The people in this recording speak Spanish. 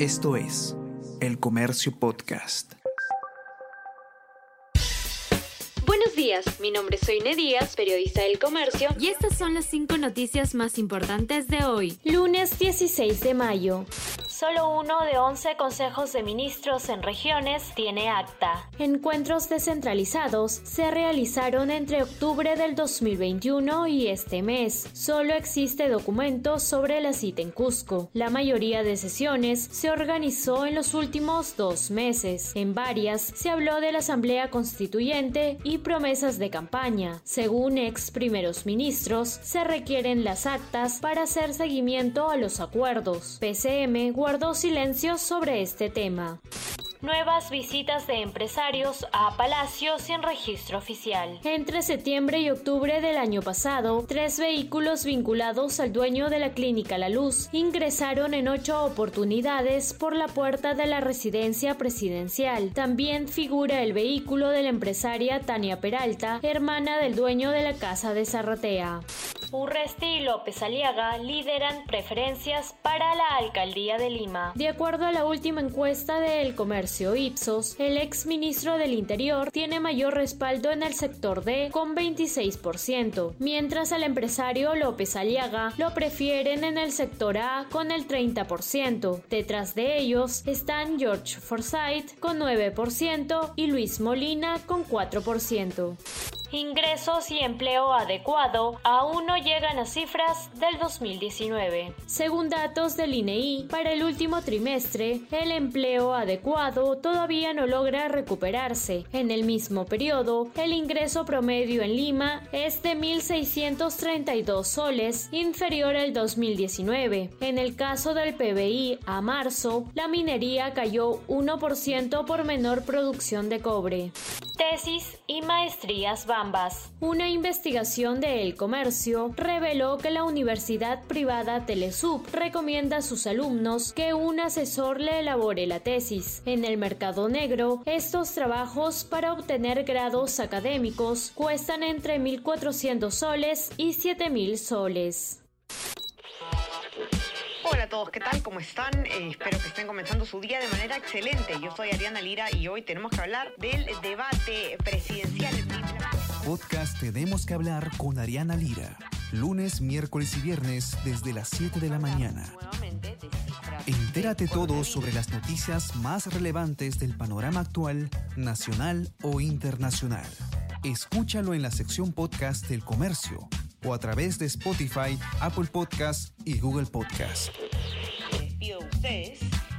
Esto es El Comercio Podcast. Buenos días, mi nombre es Soine Díaz, periodista del Comercio, y estas son las cinco noticias más importantes de hoy, lunes 16 de mayo. Solo uno de 11 consejos de ministros en regiones tiene acta. Encuentros descentralizados se realizaron entre octubre del 2021 y este mes. Solo existe documento sobre la cita en Cusco. La mayoría de sesiones se organizó en los últimos dos meses. En varias se habló de la Asamblea Constituyente y promesas de campaña. Según ex primeros ministros, se requieren las actas para hacer seguimiento a los acuerdos. PCM guardó silencio sobre este tema. Nuevas visitas de empresarios a Palacio sin registro oficial. Entre septiembre y octubre del año pasado, tres vehículos vinculados al dueño de la clínica La Luz ingresaron en ocho oportunidades por la puerta de la residencia presidencial. También figura el vehículo de la empresaria Tania Peralta, hermana del dueño de la casa de Zarratea. Urresti y López Aliaga lideran preferencias para la alcaldía de Lima. De acuerdo a la última encuesta de El Comercio Ipsos, el ex ministro del Interior tiene mayor respaldo en el sector D con 26%, mientras al empresario López Aliaga lo prefieren en el sector A con el 30%. Detrás de ellos están George Forsyth con 9% y Luis Molina con 4% ingresos y empleo adecuado aún no llegan a cifras del 2019. Según datos del INEI, para el último trimestre, el empleo adecuado todavía no logra recuperarse. En el mismo periodo, el ingreso promedio en Lima es de 1.632 soles, inferior al 2019. En el caso del PBI a marzo, la minería cayó 1% por menor producción de cobre. Tesis y maestrías Una investigación de El Comercio reveló que la universidad privada Telesub recomienda a sus alumnos que un asesor le elabore la tesis. En el mercado negro, estos trabajos para obtener grados académicos cuestan entre 1.400 soles y 7.000 soles. Hola a todos, ¿qué tal? ¿Cómo están? Eh, espero que estén comenzando su día de manera excelente. Yo soy Ariana Lira y hoy tenemos que hablar del debate presidencial. Podcast Tenemos que hablar con Ariana Lira. Lunes, miércoles y viernes desde las 7 de la mañana. Entérate todo sobre las noticias más relevantes del panorama actual, nacional o internacional. Escúchalo en la sección podcast del comercio o a través de Spotify, Apple Podcasts y Google Podcasts. Me despido de ustedes